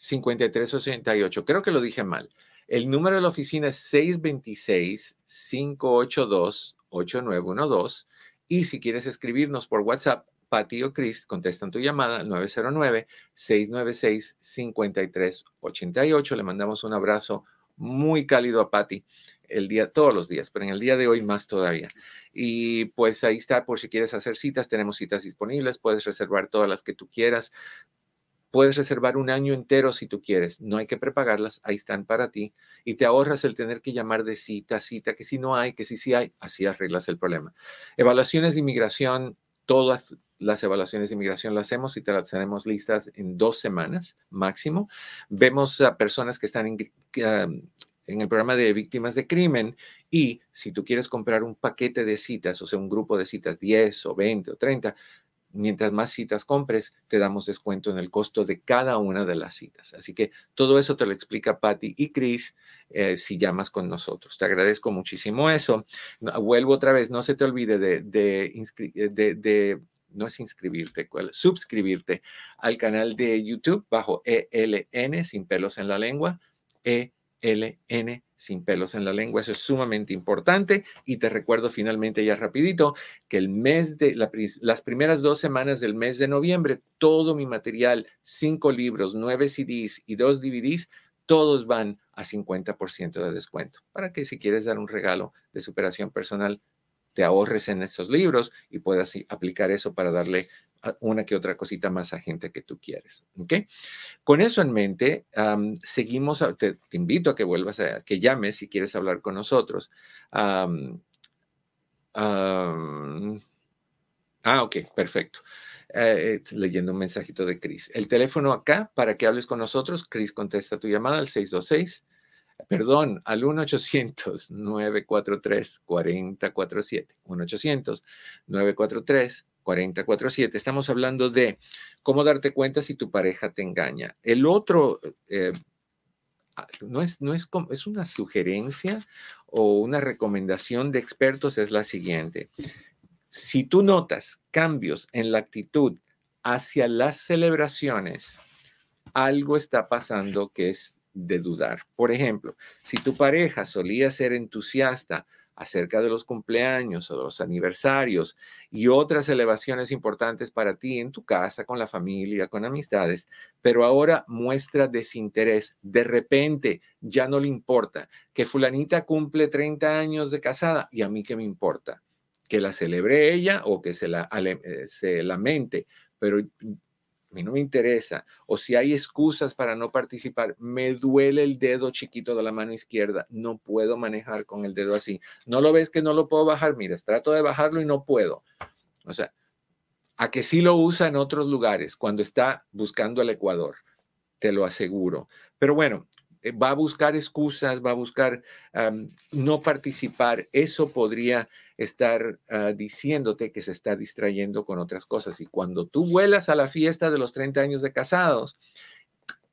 C: 5388. Creo que lo dije mal. El número de la oficina es 626-582-8912. Y si quieres escribirnos por WhatsApp, Pati o Chris contestan tu llamada al 909-696-5388. Le mandamos un abrazo muy cálido a Patti el día, todos los días, pero en el día de hoy más todavía. Y pues ahí está, por si quieres hacer citas, tenemos citas disponibles, puedes reservar todas las que tú quieras. Puedes reservar un año entero si tú quieres. No hay que prepagarlas, ahí están para ti. Y te ahorras el tener que llamar de cita a cita, que si no hay, que si sí hay, así arreglas el problema. Evaluaciones de inmigración, todas las evaluaciones de inmigración las hacemos y te las tenemos listas en dos semanas máximo. Vemos a personas que están en, en el programa de víctimas de crimen y si tú quieres comprar un paquete de citas, o sea, un grupo de citas, 10 o 20 o 30, mientras más citas compres, te damos descuento en el costo de cada una de las citas. Así que todo eso te lo explica Patty y Chris eh, si llamas con nosotros. Te agradezco muchísimo eso. vuelvo otra vez, no se te olvide de, de, no es inscribirte, suscribirte al canal de YouTube bajo ELN, sin pelos en la lengua, ELN sin pelos en la lengua. Eso es sumamente importante. Y te recuerdo finalmente ya rapidito que el mes de las primeras dos semanas del mes de noviembre, todo mi material, cinco libros, nueve CDs y dos DVDs, todos van a 50% de descuento. Para que si quieres dar un regalo de superación personal, te ahorres en esos libros y puedas aplicar eso para darle una que otra cosita más a gente que tú quieres. ¿ok? Con eso en mente, seguimos, te, invito a que vuelvas a, que llames si quieres hablar con nosotros. ah, ok, perfecto. Eh, leyendo un mensajito de Chris. El teléfono acá para que hables con nosotros. Chris contesta tu llamada al 626. Perdón, al 1-800-943-4047. 1-800-943 4047. Estamos hablando de cómo darte cuenta si tu pareja te engaña. El otro, eh, ah, no, es, no es, es una sugerencia o una recomendación de expertos, es la siguiente. Si tú notas cambios en la actitud hacia las celebraciones, algo está pasando que es de dudar. Por ejemplo, si tu pareja solía ser entusiasta acerca de los cumpleaños o los aniversarios y otras elevaciones importantes para ti en tu casa, con la familia, con amistades, pero ahora muestra desinterés. De repente ya no le importa que fulanita cumple 30 años de casada y a mí qué me importa, que la celebre ella o que se, la, eh, se lamente, pero a mí no me interesa, o si hay excusas para no participar, me duele el dedo chiquito de la mano izquierda, no puedo manejar con el dedo así. ¿No lo ves que no lo puedo bajar? Mira, trato de bajarlo y no puedo. O sea, a que sí lo usa en otros lugares cuando está buscando el Ecuador, te lo aseguro. Pero bueno, eh, va a buscar excusas, va a buscar no participar. Eso podría estar ah, diciéndote que se está distrayendo con otras cosas. Y cuando tú vuelas a la fiesta de los 30 años de casados,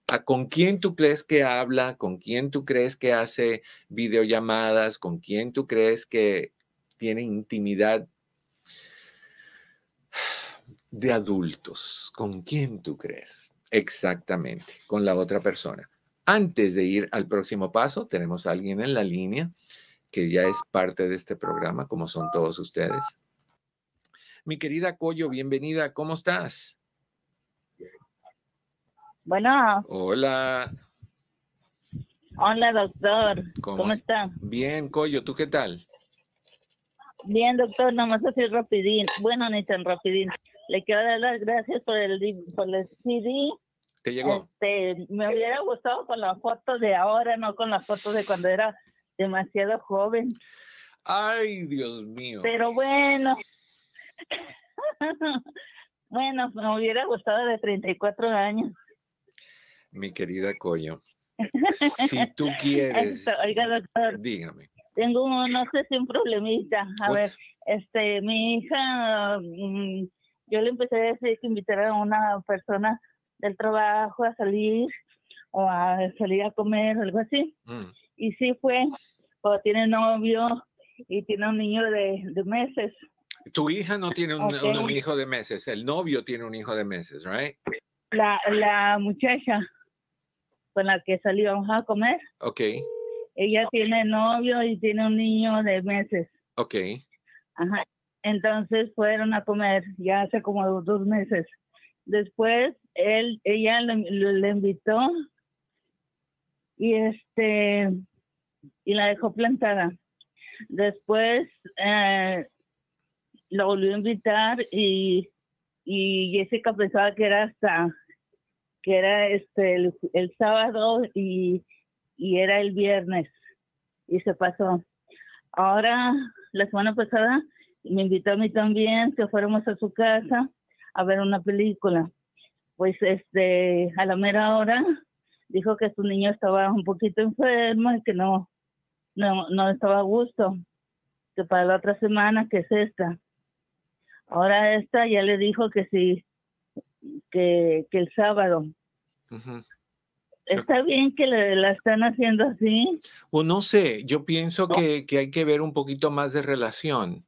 C: ¿a ¿con quién tú crees que habla? ¿Con quién tú crees que hace videollamadas? ¿Con quién tú crees que tiene intimidad de adultos? ¿Con quién tú crees? Exactamente, con la otra persona. Antes de ir al próximo paso, tenemos a alguien en la línea que ya es parte de este programa, como son todos ustedes. Mi querida Coyo, bienvenida. ¿Cómo estás?
F: Bueno.
C: Hola.
F: Hola, doctor. ¿Cómo, está?
C: Bien, Coyo, ¿tú qué tal?
F: Bien, doctor, nomás así rapidín. Bueno, ni tan rapidín. Le quiero dar las gracias por el, por el CD.
C: ¿Te llegó?
F: Este, me hubiera gustado con las fotos de ahora, no con las fotos de cuando era demasiado joven.
C: Ay, Dios mío.
F: Pero bueno. bueno, me hubiera gustado de 34 años.
C: Mi querida Coyo. Si tú quieres.
F: oiga, doctor.
C: Dígame.
F: Tengo, no sé si un problemita. A ver, este, mi hija, mm, yo le empecé a decir que invitara a una persona del trabajo a salir o a salir a comer, algo así. Mm. Y sí fue, o tiene novio y tiene un niño de, meses.
C: Tu hija no tiene un, un, hijo de meses, el novio tiene un hijo de meses, ¿right?
F: La, la muchacha con la que salíamos a comer.
C: Ok.
F: Ella tiene novio y tiene un niño de meses.
C: Ok.
F: Ajá. Entonces fueron a comer ya hace como dos meses. Después él, ella le, invitó y este y la dejó plantada. Después eh, lo volvió a invitar y, y Jessica pensaba que era hasta que era este el, sábado y, era el viernes y se pasó. Ahora, la semana pasada, me invitó a mí también que fuéramos a su casa a ver una película. Pues este, a la mera hora dijo que su niño estaba un poquito enfermo y que no, no, no estaba a gusto, que para la otra semana, que es esta. Ahora esta ya le dijo que sí, que, que el sábado. ¿Está bien que la están haciendo así?
C: O no sé, yo pienso que, que, hay que ver un poquito más de relación.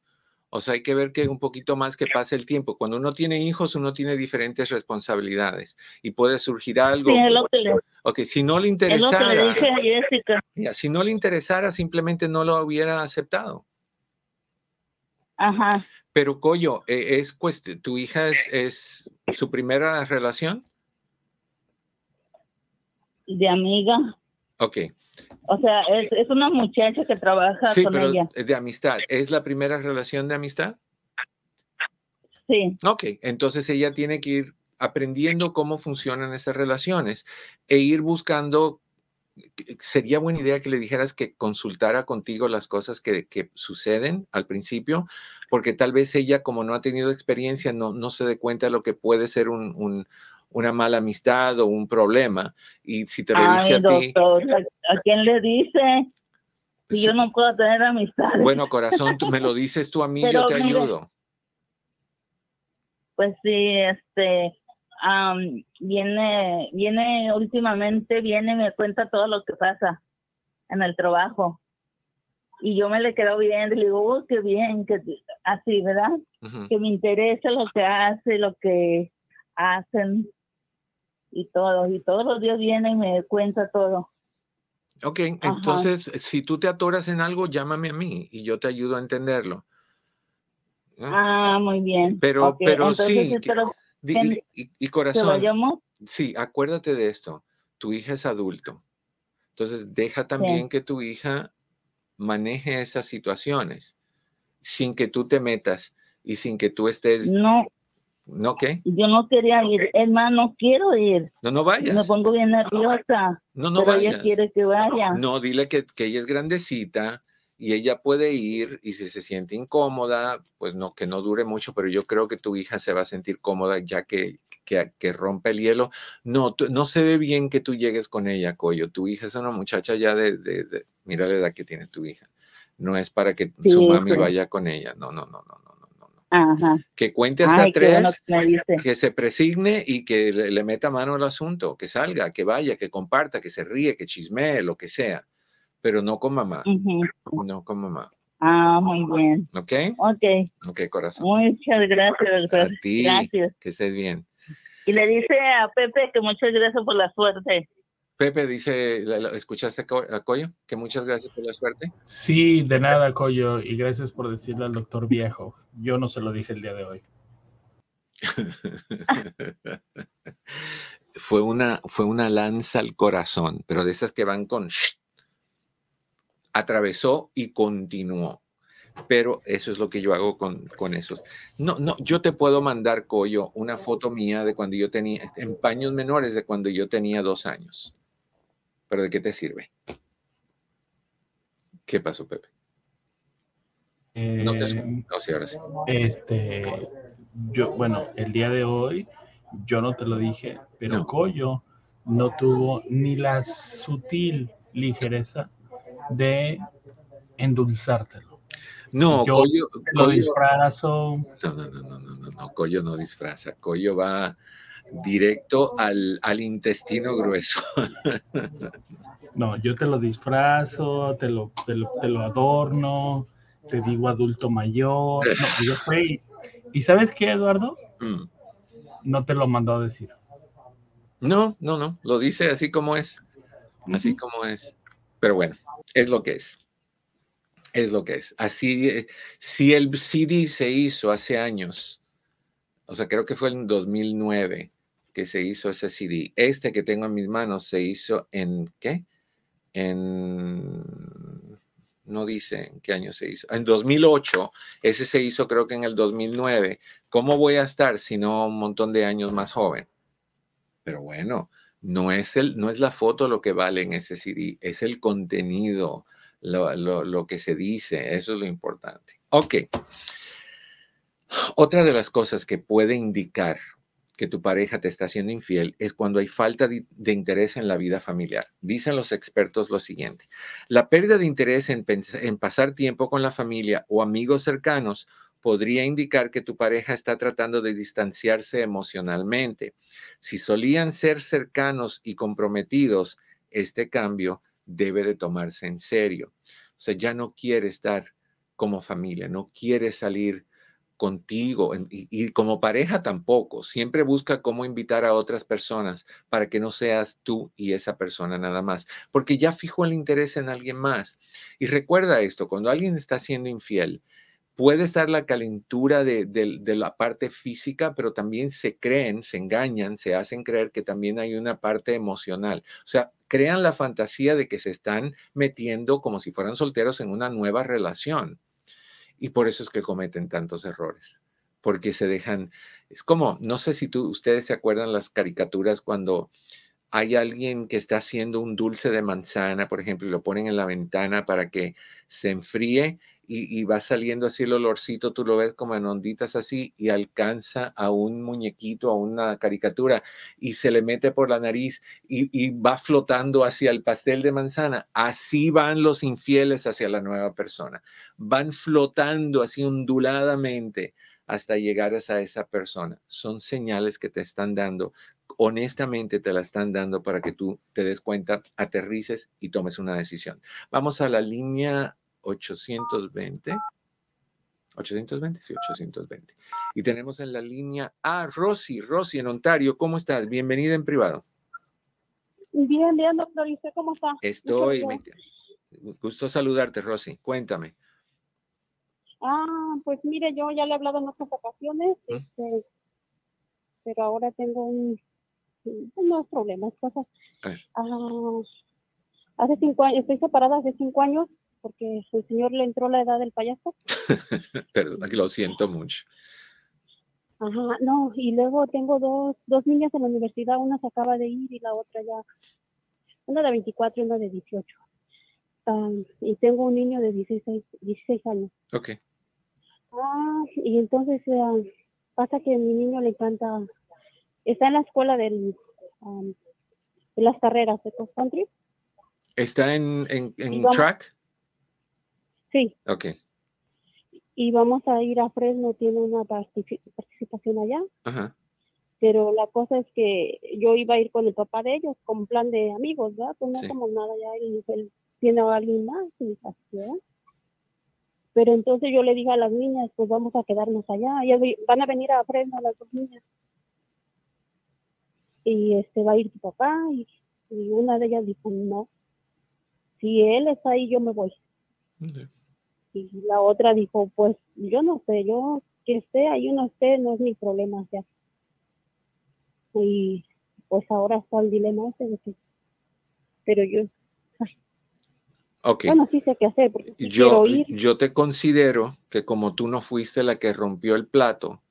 C: O sea, hay que ver que un poquito más que pase el tiempo. Cuando uno tiene hijos, uno tiene diferentes responsabilidades y puede surgir algo.
F: Sí, es lo que le,
C: ok, si no le interesara. Es lo que le dije a Jessica. si no le interesara, simplemente no lo hubiera aceptado.
F: Ajá.
C: Pero Coyo, e, es, ¿tu hija es, es su primera relación?
F: De amiga.
C: Ok.
F: O sea, es, una muchacha que trabaja sí, con pero ella.
C: De amistad. ¿Es la primera relación de amistad?
F: Sí.
C: Ok, entonces ella tiene que ir aprendiendo cómo funcionan esas relaciones e ir buscando sería buena idea que le dijeras que consultara contigo las cosas que, suceden al principio, porque tal vez ella, como no ha tenido experiencia, no, no se dé cuenta de lo que puede ser un, una mala amistad o un problema. Y si te dice a ti...
F: ¿a, quién le dice? Si yo no puedo tener amistad.
C: Bueno, corazón, tú me lo dices tú a mí, yo te ayudo.
F: Pues sí, este, viene, viene últimamente, viene y me cuenta todo lo que pasa en el trabajo. Y yo me le quedo y le digo, oh, qué bien, que así, ¿verdad? Que me interesa lo que hace, lo que hacen y todo. Y todos los días viene y me cuenta todo.
C: Ok, entonces si tú te atoras en algo, llámame a mí y yo te ayudo a entenderlo.
F: Ah, muy bien.
C: Pero, pero sí. Y, corazón, sí, acuérdate de esto. Tu hija es adulto. Entonces, deja también que tu hija maneje esas situaciones sin que tú te metas y sin que tú estés...
F: No.
C: ¿No qué?
F: Yo no quería ir, hermano, no quiero ir.
C: No, no vayas.
F: Me pongo bien nerviosa.
C: No, no pero
F: ella quiere que vaya.
C: No, dile que, que ella es grandecita, y ella puede ir y si se siente incómoda, pues no, que no dure mucho, pero yo creo que tu hija se va a sentir cómoda ya que, que, que rompe el hielo. No, no se ve bien que tú llegues con ella, Coyo. Tu hija es una muchacha ya de, de, mira la edad que tiene tu hija. No es para que su mami vaya con ella. No, no, no, no.
F: Ajá.
C: Que cuente hasta tres, que, se presigne y que le, le, meta mano al asunto, que salga, que vaya, que comparta, que se ríe, que chismee, lo que sea pero no con mamá. No con mamá.
F: Ah, muy bien.
C: ¿Ok?
F: Ok.
C: Ok, corazón.
F: Muchas gracias, doctor.
C: A ti. Gracias. Que estés bien.
F: Y le dice a Pepe que muchas gracias por la suerte.
C: Pepe dice, ¿escuchaste a Coyo? Que muchas gracias por la suerte.
D: Sí, de nada, Coyo, y gracias por decirle al doctor viejo. Yo no se lo dije el día de hoy.
C: fue, una, fue una lanza al corazón, pero de esas que van con... atravesó y continuó. Pero eso es lo que yo hago con, con esos. No, no, yo te puedo mandar, Coyo, una foto mía de cuando yo tenía, en paños menores de cuando yo tenía dos años pero ¿de qué te sirve? ¿Qué pasó, Pepe?
D: no te eh, ahora sí. Este, yo, bueno, el día de hoy, yo no te lo dije, pero no. Coyo no tuvo ni la sutil ligereza de endulzártelo.
C: No,
D: yo
C: Coyo,
D: lo disfrazo.
C: No, no, no, no, no, no, no, Coyo no disfraza. Coyo va directo al, al intestino grueso.
D: No, yo te lo disfrazo, te lo, te lo, adorno, te digo adulto mayor. No, yo fui. ¿Y sabes qué, Eduardo? Mm. No te lo mandó a decir.
C: No, no, no. Lo dice así como es. Así como es. Pero bueno, es lo que es. Es lo que es. Así, eh, si el CD se hizo hace años, o sea, creo que fue en 2009, que se hizo ese CD. Este que tengo en mis manos se hizo en qué? En no dice en qué año se hizo. En 2008, ese se hizo creo que en el 2009. ¿Cómo voy a estar si no un montón de años más joven? Pero bueno, no es, el, no es la foto lo que vale en ese CD, es el contenido, lo, lo que se dice, eso es lo importante. Ok. Otra de las cosas que puede indicar que tu pareja te está haciendo infiel es cuando hay falta de, interés en la vida familiar. Dicen los expertos lo siguiente, la pérdida de interés en, en pasar tiempo con la familia o amigos cercanos podría indicar que tu pareja está tratando de distanciarse emocionalmente. Si solían ser cercanos y comprometidos, este cambio debe de tomarse en serio. O sea, ya no quiere estar como familia, no quiere salir contigo y, como pareja tampoco. Siempre busca cómo invitar a otras personas para que no seas tú y esa persona nada más, porque ya fijó el interés en alguien más. Y recuerda esto, cuando alguien está siendo infiel, puede estar la calentura de, de, la parte física, pero también se creen, se engañan, se hacen creer que también hay una parte emocional. O sea, crean la fantasía de que se están metiendo como si fueran solteros en una nueva relación. Y por eso es que cometen tantos errores, porque se dejan, es como, no sé si tú, ustedes se acuerdan las caricaturas cuando hay alguien que está haciendo un dulce de manzana, por ejemplo, y lo ponen en la ventana para que se enfríe y, va saliendo así el olorcito, tú lo ves como en onditas así y alcanza a un muñequito, a una caricatura y se le mete por la nariz y, va flotando hacia el pastel de manzana. Así van los infieles hacia la nueva persona. Van flotando así onduladamente hasta llegar a esa persona. Son señales que te están dando honestamente te la están dando para que tú te des cuenta, aterrices y tomes una decisión. Vamos a la línea 820. 820, sí, 820. Y tenemos en la línea a Rosy. Rosy en Ontario, ¿cómo estás? Bienvenida en privado.
G: Bien, bien, doctor. ¿Y usted cómo está?
C: Estoy. gusto saludarte, Rosy. Cuéntame.
G: Ah, pues mire, yo ya le he hablado en otras ocasiones, este, pero ahora tengo un, unos problemas, cosas. Ah, hace cinco años, estoy separada hace cinco años porque el señor le entró la edad del payaso.
C: Perdón, lo siento mucho.
G: Ajá, no, y luego tengo dos, dos niñas en la universidad, una se acaba de ir y la otra ya, una de 24 y una de 18. y tengo un niño de 16, 16 años.
C: Ok.
G: Ah, y entonces pasa que a mi niño le encanta, está en la escuela del, de las carreras de cross country.
C: ¿Está en, en, en track?
G: Sí.
C: Ok.
G: Y vamos a ir a Fresno, tiene una participación allá. Ajá. Pero la cosa es que yo iba a ir con el papá de ellos, con plan de amigos, ¿verdad? Pues no somos nada ya, y él tiene a alguien más, y ¿verdad? Pero entonces yo le dije a las niñas, pues vamos a quedarnos allá. y van a venir a Fresno las dos niñas. Y este va a ir tu papá y Y una de ellas dijo, no, si él está ahí, yo me voy. Y la otra dijo, pues yo no sé, yo que esté ahí no esté, no es mi problema ya. Y pues ahora está el dilema ese de que, pero yo,
C: Okay.
G: Bueno, sí sé qué hacer.
C: yo, yo te considero que como tú no fuiste la que rompió el plato,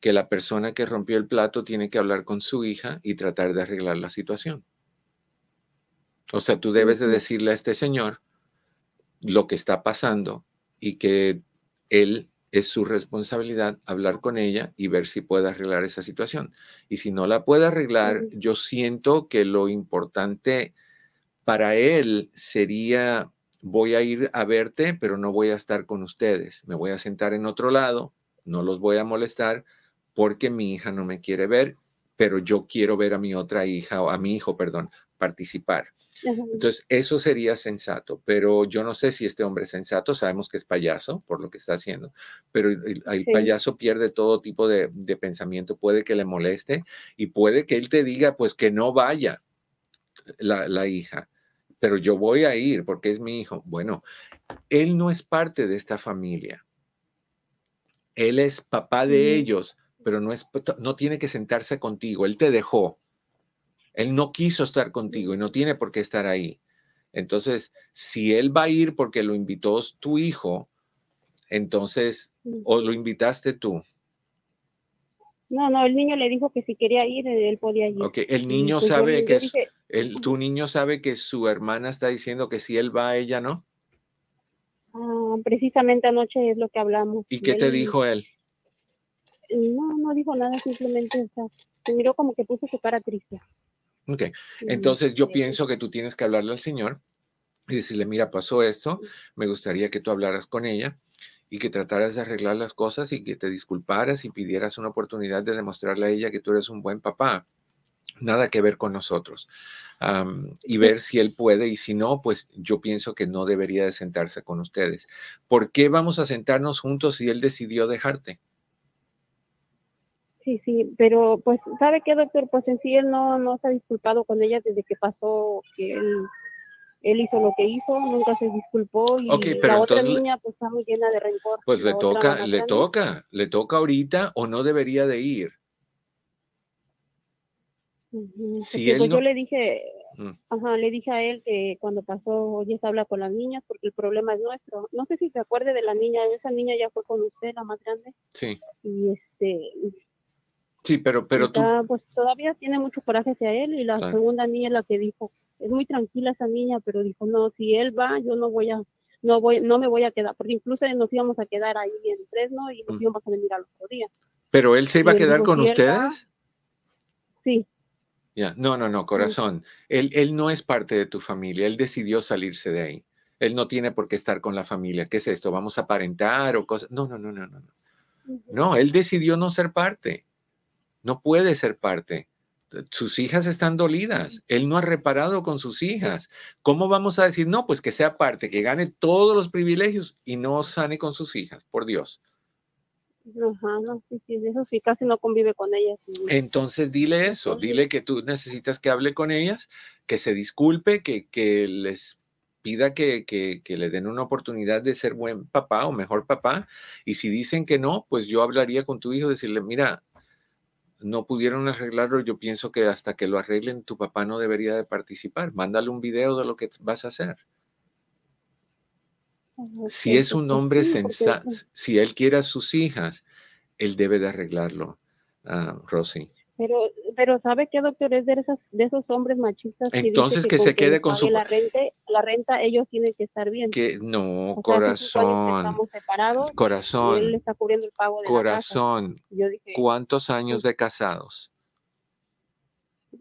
C: que la persona que rompió el plato tiene que hablar con su hija y tratar de arreglar la situación. O sea, tú debes de decirle a este señor lo que está pasando y que él es su responsabilidad hablar con ella y ver si puede arreglar esa situación. Y si no la puede arreglar, yo siento que lo importante para él sería, voy a ir a verte, pero no voy a estar con ustedes. Me voy a sentar en otro lado, no los voy a molestar porque mi hija no me quiere ver, pero yo quiero ver a mi otra hija, o a mi hijo, perdón, participar. Entonces, eso sería sensato, pero yo no sé si este hombre es sensato, sabemos que es payaso por lo que está haciendo, pero el, payaso pierde todo tipo de, de, pensamiento, puede que le moleste y puede que él te diga, pues que no vaya la, la hija, pero yo voy a ir porque es mi hijo. Bueno, él no es parte de esta familia. Él es papá de ellos, pero no, es, no tiene que sentarse contigo. Él te dejó. Él no quiso estar contigo y no tiene por qué estar ahí. Entonces, si él va a ir porque lo invitó tu hijo, entonces, o lo invitaste tú.
G: No, no, el niño le dijo que si quería ir, él podía ir.
C: Ok, el niño pues sabe que el, tu niño sabe que su hermana está diciendo que si él va, ella no.
G: Ah, precisamente anoche es lo que hablamos.
C: ¿Y qué te dijo él?
G: No, no dijo nada, simplemente o sea, se miró como que puso su cara triste.
C: Ok, entonces yo pienso que tú tienes que hablarle al Señor y decirle, mira, pasó esto, me gustaría que tú hablaras con ella y que trataras de arreglar las cosas y que te disculparas y pidieras una oportunidad de demostrarle a ella que tú eres un buen papá. Nada que ver con nosotros. y ver si él puede y si no, pues yo pienso que no debería de sentarse con ustedes. ¿Por qué vamos a sentarnos juntos si él decidió dejarte?
G: Sí, sí, pero pues, ¿sabe qué, doctor? Pues en sí él no, no se ha disculpado con ella desde que pasó que él él hizo lo que hizo, nunca se disculpó y la otra niña pues está muy llena de rencor.
C: Pues le toca, le toca, le toca ahorita o no debería de ir.
G: Si él pues, yo le dije, mm. ajá, le dije a él que cuando pasó, oye, se habla con las niñas porque el problema es nuestro. No sé si se acuerde de la niña, esa niña ya fue con usted, la más grande.
C: Sí.
G: Y este,
C: Sí, pero, pero tú.
G: Pues todavía tiene mucho coraje hacia él y la segunda niña es la que dijo, es muy tranquila esa niña, pero dijo, no, si él va, yo no voy a, no voy, no me voy a quedar, porque incluso nos íbamos a quedar ahí en Fresno y nos mm. íbamos a venir al otro día.
C: ¿Pero él se iba a quedar con ustedes?
G: sí.
C: Ya, no, no, no, corazón. Él, él no es parte de tu familia, él decidió salirse de ahí. Él no tiene por qué estar con la familia. ¿Qué es esto? ¿Vamos a aparentar o cosas? No, no, no, no, no. No, él decidió no ser parte. No puede ser parte sus hijas están dolidas. Él no ha reparado con sus hijas. ¿Cómo vamos a decir, no, pues que sea parte, que gane todos los privilegios y no sane con sus hijas? Por Dios.
G: Ajá, no, sí, sí, eso sí, casi no convive con ellas.
C: Entonces dile eso, dile que tú necesitas que hable con ellas, que se disculpe, que, que les pida que, que, que, le den una oportunidad de ser buen papá o mejor papá. Y si dicen que no, pues yo hablaría con tu hijo, decirle, mira, no pudieron arreglarlo, yo pienso que hasta que lo arreglen, tu papá no debería de participar. Mándale un video de lo que vas a hacer. Si es un hombre sensato, si él quiere a sus hijas, él debe de arreglarlo, uh, Rosy.
G: Pero, pero ¿sabe qué, doctor? Es de, esas, de esos hombres machistas.
C: Entonces que, se quede con su...
G: La renta, la renta, ellos tienen que estar bien.
C: Que no, corazón. estamos separados. Corazón.
G: él está cubriendo el pago de
C: Corazón. Yo dije, ¿Cuántos años de casados?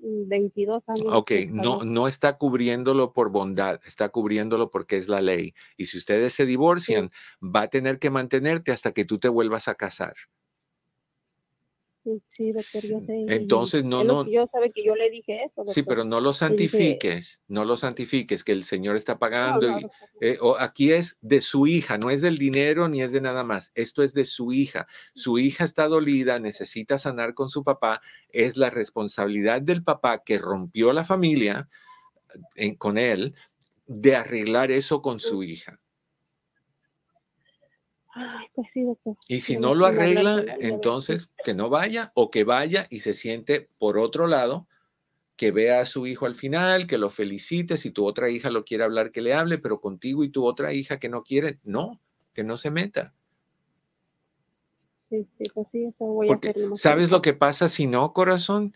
G: 22 años.
C: Ok, no, no está cubriéndolo por bondad, está cubriéndolo porque es la ley. Y si ustedes se divorcian, va a tener que mantenerte hasta que tú te vuelvas a casar.
G: Sí, doctor, yo sé.
C: Entonces, no, no.
G: Yo sabe que yo le dije eso.
C: Sí, pero no lo santifiques, no lo santifiques, que el Señor está pagando. y, eh, aquí es de su hija, no es del dinero ni es de nada más. Esto es de su hija. Su hija está dolida, necesita sanar con su papá. Es la responsabilidad del papá que rompió la familia eh, con él de arreglar eso con su hija.
G: Pues
C: y si no lo arregla, entonces que no vaya o que vaya y se siente por otro lado, que vea a su hijo al final, que lo felicite, si tu otra hija lo quiere hablar, que le hable, pero contigo y tu otra hija que no quiere, no, que no se meta.
G: Sí, sí, pues sí, eso voy
C: a ¿Sabes lo que pasa si no, corazón?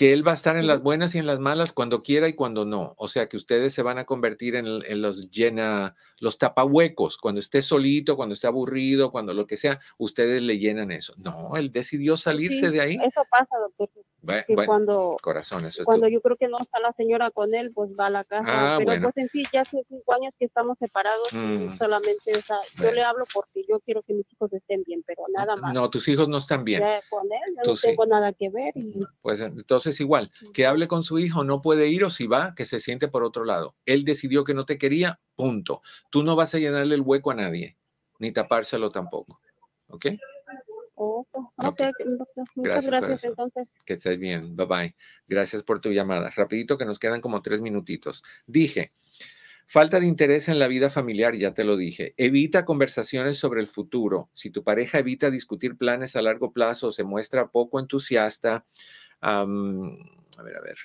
C: Que él va a estar en las buenas y en las malas cuando quiera y cuando no. O sea, que ustedes se van a convertir en, los llena, los tapahuecos, cuando esté solito, cuando esté aburrido, cuando lo que sea, ustedes le llenan eso. No, él decidió salirse de ahí.
G: Eso pasa, doctor.
C: Bueno, cuando, corazón, eso
G: cuando yo creo que no está la señora con él, pues va a la casa. Ah, pero pues en sí, ya hace cinco años que estamos separados mm. solamente, o sea, yo le hablo porque yo quiero que mis hijos estén bien, pero nada más.
C: No, tus hijos no están bien.
G: con él, yo no tengo nada que ver.
C: Pues entonces igual, que hable con su hijo, no puede ir o si va, que se siente por otro lado. Él decidió que no te quería, punto. Tú no vas a llenarle el hueco a nadie, ni tapárselo tampoco. ¿Ok?
G: Muchas gracias, entonces.
C: Que estés bien. Bye bye. Gracias por tu llamada. Rapidito que nos quedan como tres minutitos. Dije, falta de interés en la vida familiar, ya te lo dije. Evita conversaciones sobre el futuro. Si tu pareja evita discutir planes a largo plazo o se muestra poco entusiasta, a ver, a ver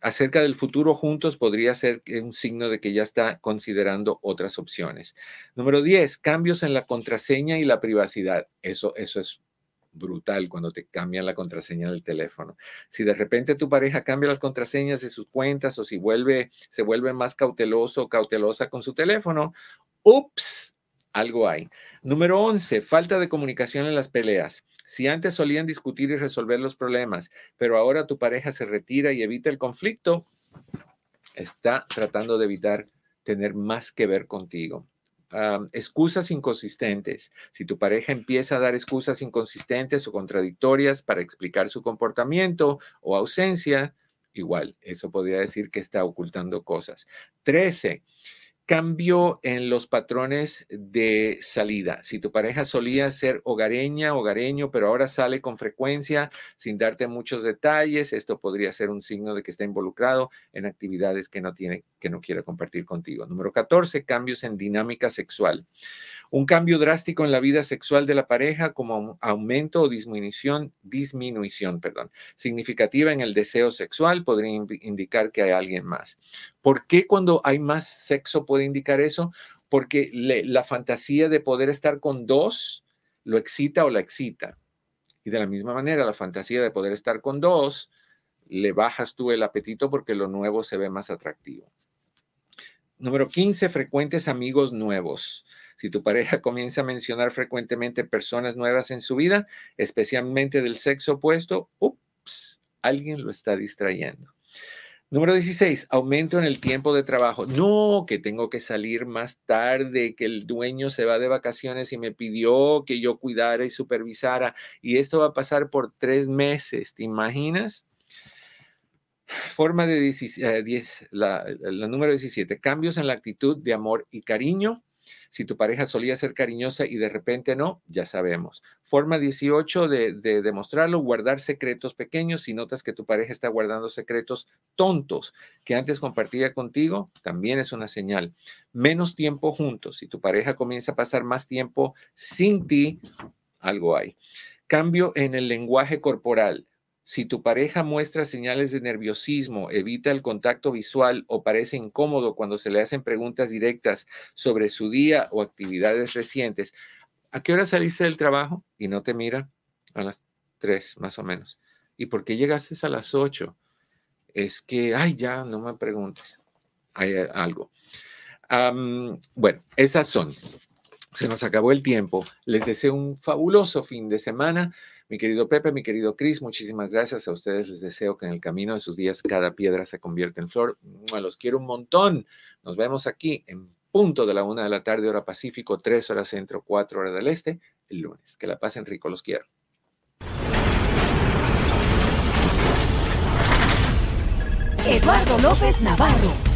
C: acerca del futuro juntos podría ser un signo de que ya está considerando otras opciones. Número 10, cambios en la contraseña y la privacidad. Eso, eso es brutal cuando te cambian la contraseña del teléfono. Si de repente tu pareja cambia las contraseñas de sus cuentas o si vuelve, se vuelve más cauteloso o cautelosa con su teléfono, ups, algo hay. Número 11, falta de comunicación en las peleas. Si antes solían discutir y resolver los problemas, pero ahora tu pareja se retira y evita el conflicto, está tratando de evitar tener más que ver contigo. excusas inconsistentes. Si tu pareja empieza a dar excusas inconsistentes o contradictorias para explicar su comportamiento o ausencia, igual, eso podría decir que está ocultando cosas. 13 cambio en los patrones de salida. Si tu pareja solía ser hogareña, hogareño, pero ahora sale con frecuencia sin darte muchos detalles, esto podría ser un signo de que está involucrado en actividades que no tiene, que no quiere compartir contigo. Número 14, cambios en dinámica sexual. Un cambio drástico en la vida sexual de la pareja como aumento o disminución, disminución, perdón, significativa en el deseo sexual podría indicar que hay alguien más. ¿Por qué cuando hay más sexo puede indicar eso? Porque la fantasía de poder estar con dos lo excita o la excita. Y de la misma manera, la fantasía de poder estar con dos, le bajas tú el apetito porque lo nuevo se ve más atractivo. Número 15, frecuentes amigos nuevos. Si tu pareja comienza a mencionar frecuentemente personas nuevas en su vida, especialmente del sexo opuesto, ups, alguien lo está distrayendo. Número 16, aumento en el tiempo de trabajo. No, que tengo que salir más tarde, que el dueño se va de vacaciones y me pidió que yo cuidara y supervisara. Y esto va a pasar por tres meses, ¿te imaginas? Forma de 10, eh, la, número 17, cambios en la actitud de amor y cariño. Si tu pareja solía ser cariñosa y de repente no, ya sabemos. Forma 18 de, demostrarlo, guardar secretos pequeños. Si notas que tu pareja está guardando secretos tontos que antes compartía contigo, también es una señal. Menos tiempo juntos. Si tu pareja comienza a pasar más tiempo sin ti, algo hay. Cambio en el lenguaje corporal. Si tu pareja muestra señales de nerviosismo, evita el contacto visual o parece incómodo cuando se le hacen preguntas directas sobre su día o actividades recientes, ¿a qué hora saliste del trabajo? Y no te mira a las tres más o menos. ¿Y por qué llegaste a las ocho? Es que, ay, ya, no me preguntes. Hay algo. bueno, esas son. Se nos acabó el tiempo. Les deseo un fabuloso fin de semana. Mi querido Pepe, mi querido Cris, muchísimas gracias a ustedes. Les deseo que en el camino de sus días cada piedra se convierta en flor. Los quiero un montón. Nos vemos aquí en punto de la una de la tarde, hora Pacífico, tres horas centro, cuatro horas del este, el lunes. Que la pasen rico, los quiero.
H: Eduardo López Navarro